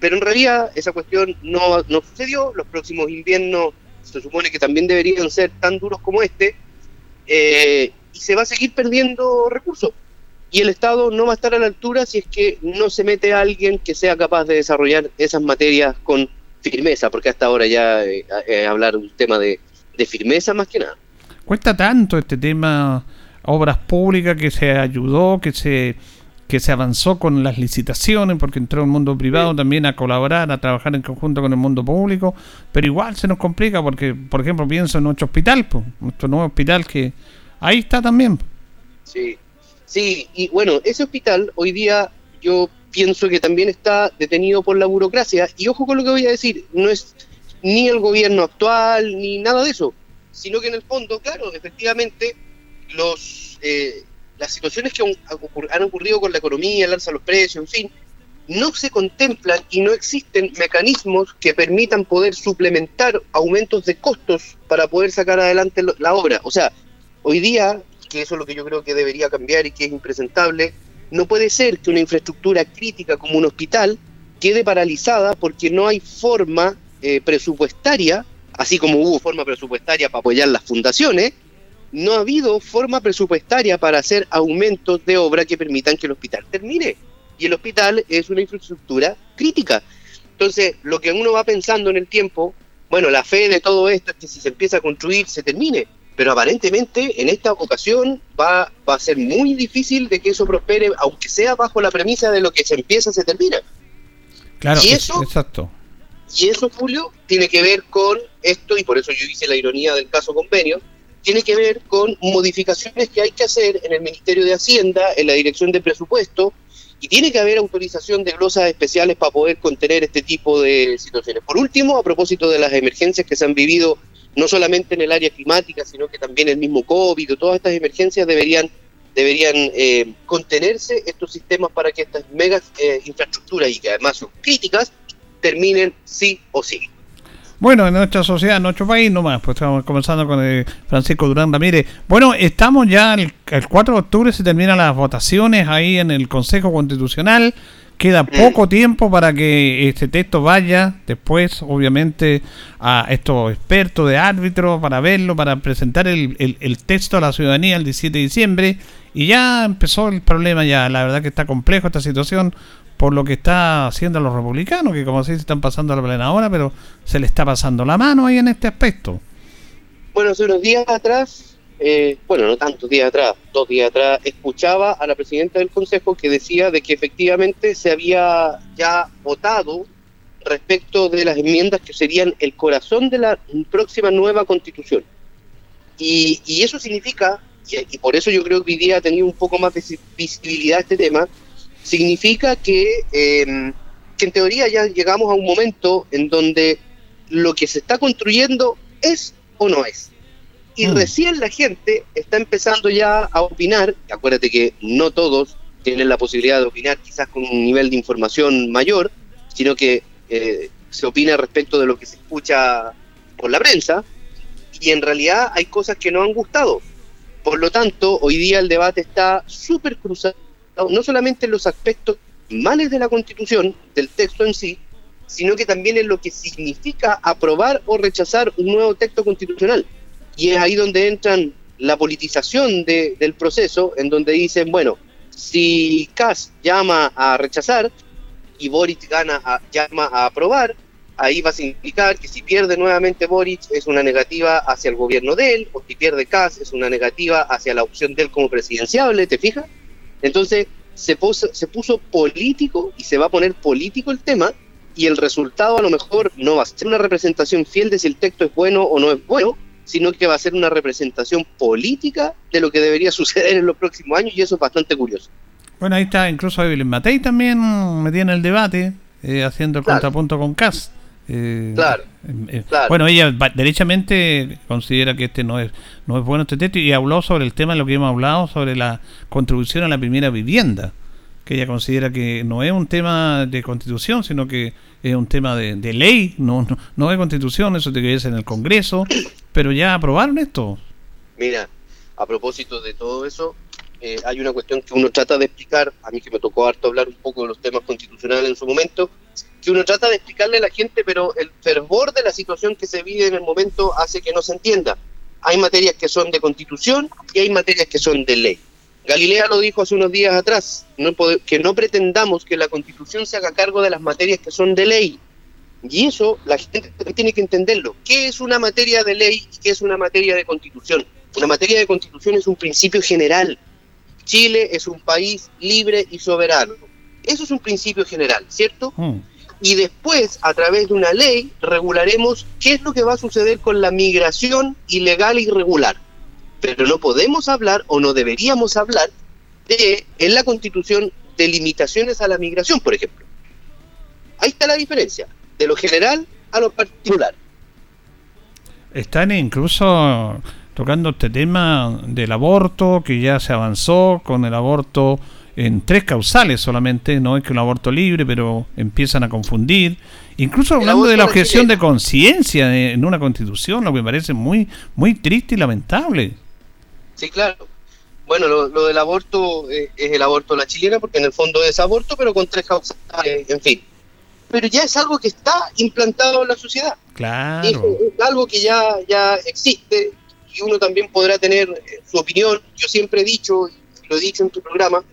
Pero en realidad esa cuestión no, no sucedió. Los próximos inviernos se supone que también deberían ser tan duros como este eh, y se va a seguir perdiendo recursos. Y el Estado no va a estar a la altura si es que no se mete a alguien que sea capaz de desarrollar esas materias con firmeza, porque hasta ahora ya eh, eh, hablar un tema de, de firmeza más que nada. Cuesta tanto este tema obras públicas que se ayudó, que se que se avanzó con las licitaciones porque entró el mundo privado también a colaborar, a trabajar en conjunto con el mundo público, pero igual se nos complica porque, por ejemplo, pienso en nuestro hospital, pues, nuestro nuevo hospital que ahí está también. Sí, sí, y bueno, ese hospital hoy día yo pienso que también está detenido por la burocracia, y ojo con lo que voy a decir, no es ni el gobierno actual ni nada de eso, sino que en el fondo, claro, efectivamente, los eh, las situaciones que han ocurr- han ocurrido con la economía, el alza de los precios, en fin, no se contemplan y no existen mecanismos que permitan poder suplementar aumentos de costos para poder sacar adelante la obra. O sea, hoy día, que eso es lo que yo creo que debería cambiar y que es impresentable, no puede ser que una infraestructura crítica como un hospital quede paralizada porque no hay forma eh, presupuestaria, así como hubo forma presupuestaria para apoyar las fundaciones, no ha habido forma presupuestaria para hacer aumentos de obra que permitan que el hospital termine. Y el hospital es una infraestructura crítica. Entonces, lo que uno va pensando en el tiempo, bueno, la fe de todo esto es que si se empieza a construir, se termine. Pero aparentemente en esta ocasión va, va a ser muy difícil de que eso prospere, aunque sea bajo la premisa de lo que se empieza, se termina. Claro, ¿Y es- eso? exacto. Y eso, Julio, tiene que ver con esto, y por eso yo hice la ironía del caso convenio, tiene que ver con modificaciones que hay que hacer en el Ministerio de Hacienda, en la Dirección de Presupuesto, y tiene que haber autorización de glosas especiales para poder contener este tipo de situaciones. Por último, a propósito de las emergencias que se han vivido no solamente en el área climática, sino que también el mismo COVID, todas estas emergencias deberían deberían eh, contenerse estos sistemas para que estas megas eh, infraestructuras y que además son críticas terminen sí o sí. Bueno, en nuestra sociedad, en nuestro país nomás, pues estamos comenzando con eh, Francisco Durán Ramírez. Bueno, estamos ya, el, el 4 de octubre se terminan las votaciones ahí en el Consejo Constitucional. Queda poco tiempo para que este texto vaya después, obviamente, a estos expertos de árbitros para verlo, para presentar el, el- el texto a la ciudadanía el 17 de diciembre. Y ya empezó el problema ya. La verdad que está complejo esta situación por lo que está haciendo los republicanos, que como se dice están pasando la plena hora, pero se le está pasando la mano ahí en este aspecto. Bueno, hace unos días atrás, eh, bueno, no tantos días atrás, dos días atrás, escuchaba a la presidenta del Consejo que decía de que efectivamente se había ya votado respecto de las enmiendas que serían el corazón de la próxima nueva constitución. Y, y eso significa, y, y, por eso yo creo que hoy día ha tenido un poco más de visibilidad este tema, significa que, eh, que en teoría ya llegamos a un momento en donde lo que se está construyendo es o no es. Y Mm. recién la gente está empezando ya a opinar, acuérdate que no todos tienen la posibilidad de opinar quizás con un nivel de información mayor, sino que eh, se opina respecto de lo que se escucha por la prensa, y en realidad hay cosas que no han gustado. Por lo tanto, hoy día el debate está súper cruzado, no solamente en los aspectos males de la Constitución, del texto en sí, sino que también en lo que significa aprobar o rechazar un nuevo texto constitucional. Y es ahí donde entran la politización de- del proceso, en donde dicen, bueno, si Kass llama a rechazar y Boric gana llama a aprobar, ahí va a significar que si pierde nuevamente Boric es una negativa hacia el gobierno de él, o si pierde Kass es una negativa hacia la opción de él como presidenciable, ¿te fijas? Entonces se puso, se puso político y se va a poner político el tema y el resultado a lo mejor no va a ser una representación fiel de si el texto es bueno o no es bueno, sino que va a ser una representación política de lo que debería suceder en los próximos años y eso es bastante curioso. Bueno, ahí está incluso Evelyn Matei también metida en el debate, eh, haciendo el Claro. contrapunto con Kass. Eh, Claro, claro. Bueno, ella derechamente considera que este no es no es bueno este texto y habló sobre el tema de lo que hemos hablado sobre la contribución a la primera vivienda, que ella considera que no es un tema de constitución, sino que es un tema de, de ley, no, no, no de constitución, eso te que en el Congreso, pero ya aprobaron esto. Mira, a propósito de todo eso, eh, hay una cuestión que uno trata de explicar, a mí que me tocó harto hablar un poco de los temas constitucionales en su momento, que uno trata de explicarle a la gente, pero el fervor de la situación que se vive en el momento hace que no se entienda. Hay materias que son de constitución y hay materias que son de ley. Galilea lo dijo hace unos días atrás, no que no pretendamos que la constitución se haga cargo de las materias que son de ley. Y eso la gente tiene que entenderlo. ¿Qué es una materia de ley y qué es una materia de constitución? Una materia de constitución es un principio general. Chile es un país libre y soberano. Eso es un principio general, ¿cierto? Y después, a través de una ley, regularemos qué es lo que va a suceder con la migración ilegal e irregular. Pero no podemos hablar o no deberíamos hablar de, en la Constitución, de limitaciones a la migración, por ejemplo. Ahí está la diferencia, de lo general a lo particular. Están incluso tocando este tema del aborto, que ya se avanzó con el aborto en tres causales solamente, no es que un aborto libre, pero empiezan a confundir. Incluso hablando de la objeción de conciencia en una constitución, lo que me parece muy, muy triste y lamentable. Sí, claro. Bueno, lo, lo del aborto eh, es el aborto a la chilena, porque en el fondo es aborto, pero con tres causas, eh, en fin. Pero ya es algo que está implantado en la sociedad. Es, Claro. es algo que ya, ya existe y uno también podrá tener eh, su opinión. Yo siempre he dicho, y lo he dicho en tu programa,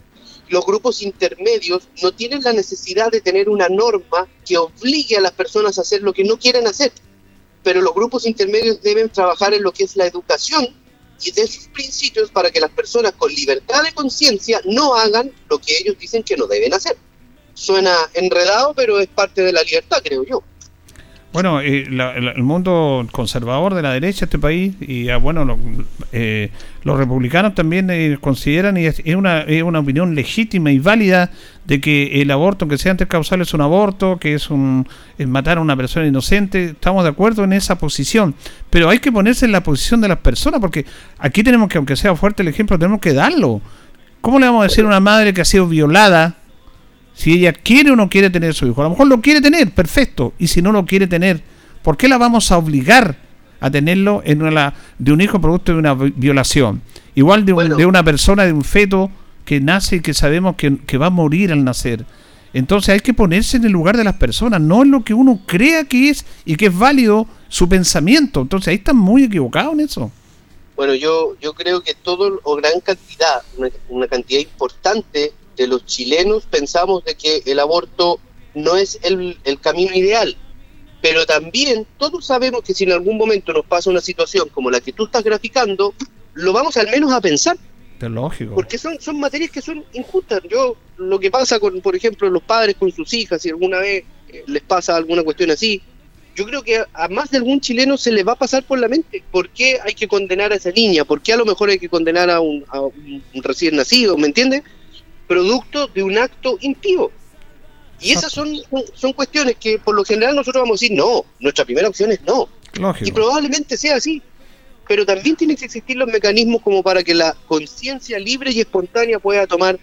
los grupos intermedios no tienen la necesidad de tener una norma que obligue a las personas a hacer lo que no quieren hacer. Pero los grupos intermedios deben trabajar en lo que es la educación y de sus principios para que las personas con libertad de conciencia no hagan lo que ellos dicen que no deben hacer. Suena enredado, pero es parte de la libertad, creo yo. Bueno, eh, la- el mundo conservador de la derecha de este país y ah, bueno, lo- eh, los republicanos también eh, consideran y es, es una, es una opinión legítima y válida de que el aborto, aunque sea antes causal, es un aborto, que es un es matar a una persona inocente. Estamos de acuerdo en esa posición, pero hay que ponerse en la posición de las personas porque aquí tenemos que, aunque sea fuerte el ejemplo, tenemos que darlo. ¿Cómo le vamos a decir a una madre que ha sido violada? Si ella quiere o no quiere tener su hijo. A lo mejor lo quiere tener, perfecto. Y si no lo quiere tener, ¿por qué la vamos a obligar a tenerlo en una, de un hijo producto de una vi- violación? Igual de, un- de una persona, de un feto que nace y que sabemos que, que va a morir al nacer. Entonces hay que ponerse en el lugar de las personas, no en lo que uno crea que es y que es válido su pensamiento. Entonces ahí están muy equivocados en eso. Bueno, yo, yo creo que todo o gran cantidad, una, una cantidad importante de los chilenos pensamos de que el aborto no es el, el camino ideal. Pero también todos sabemos que si en algún momento nos pasa una situación como la que tú estás graficando, lo vamos al menos a pensar. Es lógico. Porque son, son materias que son injustas. Yo, lo que pasa con, por ejemplo, los padres con sus hijas, si alguna vez eh, les pasa alguna cuestión así, yo creo que a más de algún chileno se le va a pasar por la mente. ¿Por qué hay que condenar a esa niña? ¿Por qué a lo mejor hay que condenar a un, a un recién nacido? ¿Me entiendes? Producto de un acto impío. Y esas son, son, cuestiones que por lo general nosotros vamos a decir no. Nuestra primera opción es no. Lógico. Y probablemente sea así. Pero también tienen que existir los mecanismos como para que la conciencia libre y espontánea pueda tomar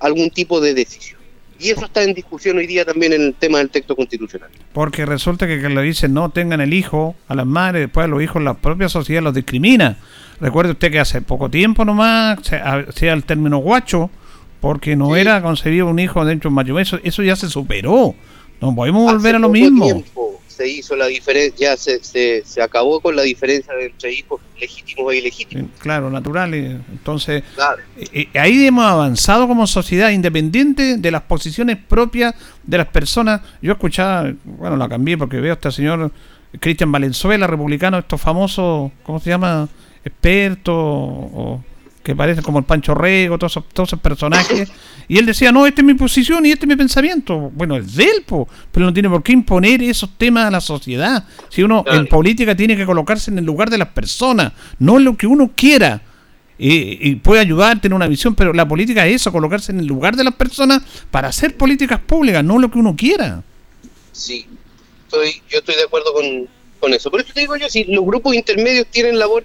algún tipo de decisión. Y eso está en discusión hoy día también en el tema del texto constitucional. Porque resulta que, que le dicen no tengan el hijo a las madres, después a los hijos la propia sociedad los discrimina. Recuerde usted que hace poco tiempo nomás se- a- sea el término guacho, porque no era concebido un hijo dentro de un matrimonio. Eso, eso ya se superó. No podemos volver a lo mismo. tiempo se hizo la diferencia, ya se, se, se acabó con la diferencia entre hijos legítimos e ilegítimos. Claro, natural. eh, Entonces, Claro. eh, eh, ahí hemos avanzado como sociedad independiente de las posiciones propias de las personas. Yo escuchaba, bueno, la cambié porque veo a este señor Cristian Valenzuela, republicano, estos famosos, ¿cómo se llama? Expertos, o, que parecen como el Pancho Rego, todos esos, todos esos personajes. Y él decía, no, esta es mi posición y este es mi pensamiento. Bueno, es de él, po, pero no tiene por qué imponer esos temas a la sociedad. Si uno en política tiene que colocarse en el lugar de las personas, no en lo que uno quiera. Y, y puede ayudar, tener una visión, pero la política es eso, colocarse en el lugar de las personas para hacer políticas públicas, no lo que uno quiera. Sí, estoy, yo estoy de acuerdo con, con eso. Por eso te digo yo, si los grupos intermedios tienen labor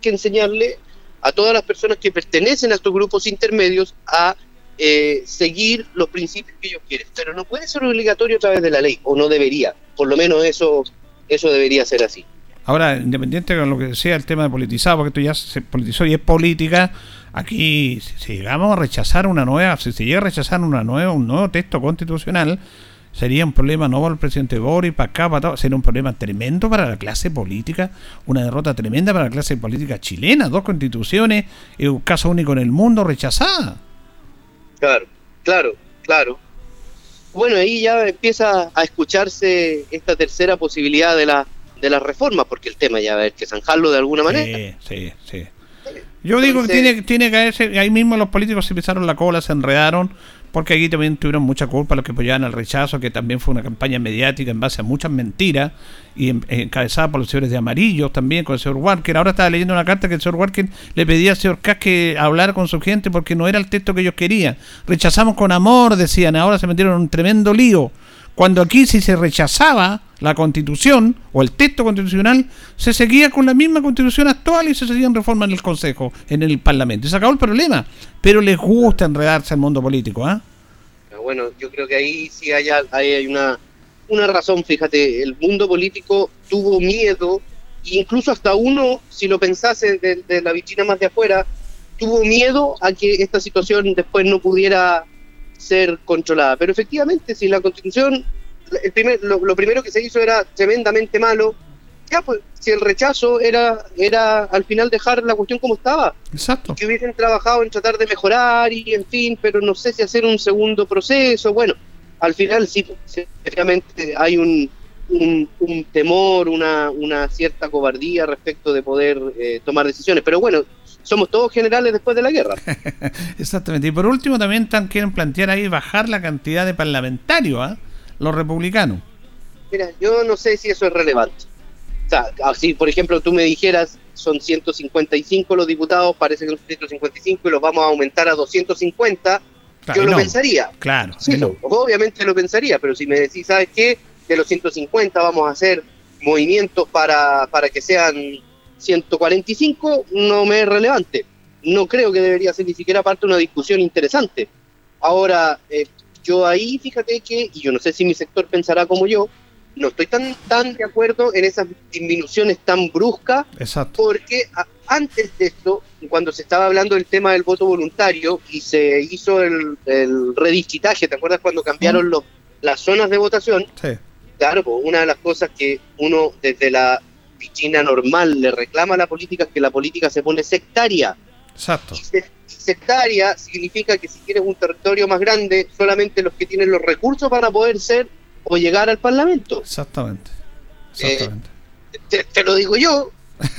que enseñarle a todas las personas que pertenecen a estos grupos intermedios a eh, seguir los principios que ellos quieren. Pero no puede ser obligatorio a través de la ley, o no debería. Por lo menos eso, eso debería ser así. Ahora, independiente de lo que sea el tema de politizado, porque esto ya se politizó y es política, aquí si, llegamos a rechazar una nueva, si se llega a rechazar una nueva, un nuevo texto constitucional, sería un problema no para el presidente Boris, para acá, para todo, sería un problema tremendo para la clase política, una derrota tremenda para la clase política chilena, dos constituciones, eh, un caso único en el mundo rechazada. Claro, claro, claro. Bueno, ahí ya empieza a escucharse esta tercera posibilidad de la de las reformas, porque el tema ya va a haber que zanjarlo de alguna manera. Sí, sí, sí. Yo digo que tiene, tiene que haberse, ahí mismo los políticos se pisaron la cola, se enredaron, porque aquí también tuvieron mucha culpa los que apoyaban al rechazo, que también fue una campaña mediática en base a muchas mentiras, y en- encabezada por los señores de amarillos también, con el señor Walker. Ahora estaba leyendo una carta que el señor Walker le pedía al señor Kass que hablara con su gente porque no era el texto que ellos querían. Rechazamos con amor, decían, ahora se metieron en un tremendo lío. Cuando aquí si se rechazaba la constitución o el texto constitucional, se seguía con la misma constitución actual y se seguían reformas en el Consejo, en el Parlamento. Y se acabó el problema. Pero les gusta enredarse al mundo político, ¿ah? Pero Bueno, yo creo que ahí sí hay, hay una, una razón, fíjate, el mundo político tuvo miedo, incluso hasta uno, si lo pensase de, de la vitrina más de afuera, tuvo miedo a que esta situación después no pudiera ser controlada. Pero efectivamente, si la constitución, el primer, lo, lo primero que se hizo era tremendamente malo, ya pues, si el rechazo era, era al final dejar la cuestión como estaba. Exacto. Que hubiesen trabajado en tratar de mejorar y en fin, pero no sé si hacer un segundo proceso. Bueno, al final sí, efectivamente hay un, un, un temor, una, una cierta cobardía respecto de poder eh, tomar decisiones. Pero bueno, somos todos generales después de la guerra. Exactamente. Y por último también tan, quieren plantear ahí bajar la cantidad de parlamentarios, ¿ah? Los republicanos. Mira, yo no sé si eso es relevante. O sea, así, por ejemplo, tú me dijeras, son 155 los diputados, parece que son 155 y los vamos a aumentar a 250, Claro, yo lo no. pensaría. Claro. Sí, lo- obviamente lo pensaría, pero si me decís, ¿sabes qué? De los 150 vamos a hacer movimientos para, para que sean 145, no me es relevante. No creo que debería ser ni siquiera parte de una discusión interesante. Ahora, eh, yo ahí, fíjate que, y yo no sé si mi sector pensará como yo, no estoy tan, tan de acuerdo en esas disminuciones tan bruscas, Exacto. porque a- antes de esto, cuando se estaba hablando del tema del voto voluntario y se hizo el, el redistritaje, ¿te acuerdas cuando cambiaron los, las zonas de votación? Sí. Claro, pues una de las cosas que uno desde la piscina normal le reclama a la política es que la política se pone sectaria. Exacto. sectaria significa que si tienes un territorio más grande, solamente los que tienen los recursos van a poder ser o llegar al Parlamento. Exactamente. Eh, te, lo digo yo,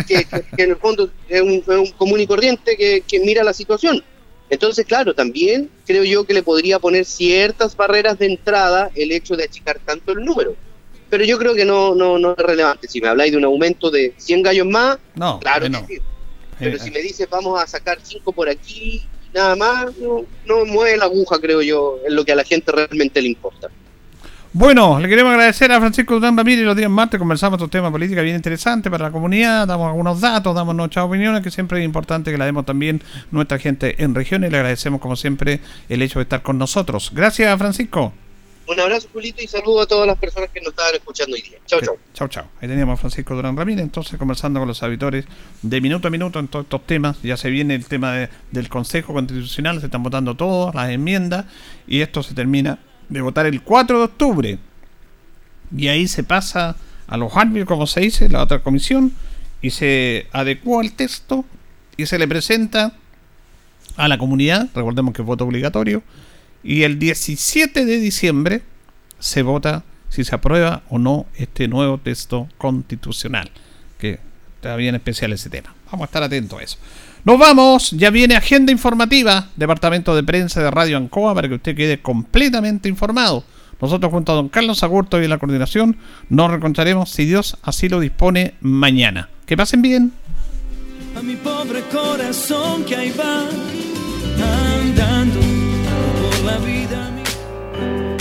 que, en el fondo es un, común y corriente que, que, mira la situación. Entonces, claro, también creo yo que le podría poner ciertas barreras de entrada el hecho de achicar tanto el número. Pero yo creo que no, no, no es relevante. Si me habláis de un aumento de 100 gallos más, no, claro no. Pero si me dices vamos a sacar 5 por aquí nada más, no, no mueve la aguja, creo yo, en lo que a la gente realmente le importa. Bueno, le queremos agradecer a Francisco Durán Ramírez. Los días martes conversamos otro tema política bien interesante para la comunidad. Damos algunos datos, damos nuestras opiniones, que siempre es importante que la demos también nuestra gente en regiones. Le agradecemos, como siempre, el hecho de estar con nosotros. Gracias, Francisco. Un abrazo, Julito, y saludo a todas las personas que nos estaban escuchando hoy día. Chao, chao. Chao, chao. Ahí teníamos a Francisco Durán Ramírez, entonces conversando con los auditores de minuto a minuto en todos estos temas. Ya se viene el tema del Consejo Constitucional, se están votando todas las enmiendas, y esto se termina de votar el 4 de octubre. Y ahí se pasa a los árbitros, como se dice, la otra comisión, y se adecua el texto y se le presenta a la comunidad, recordemos que es voto obligatorio, y el 17 de diciembre se vota si se aprueba o no este nuevo texto constitucional, que está bien especial ese tema. Vamos a estar atentos a eso. Nos vamos, ya viene agenda informativa, Departamento de Prensa de Radio Ancoa, para que usted quede completamente informado. Nosotros junto a don Carlos Agurto y la coordinación nos reencontraremos, si Dios así lo dispone, mañana. Que pasen bien. A mi pobre corazón que ahí va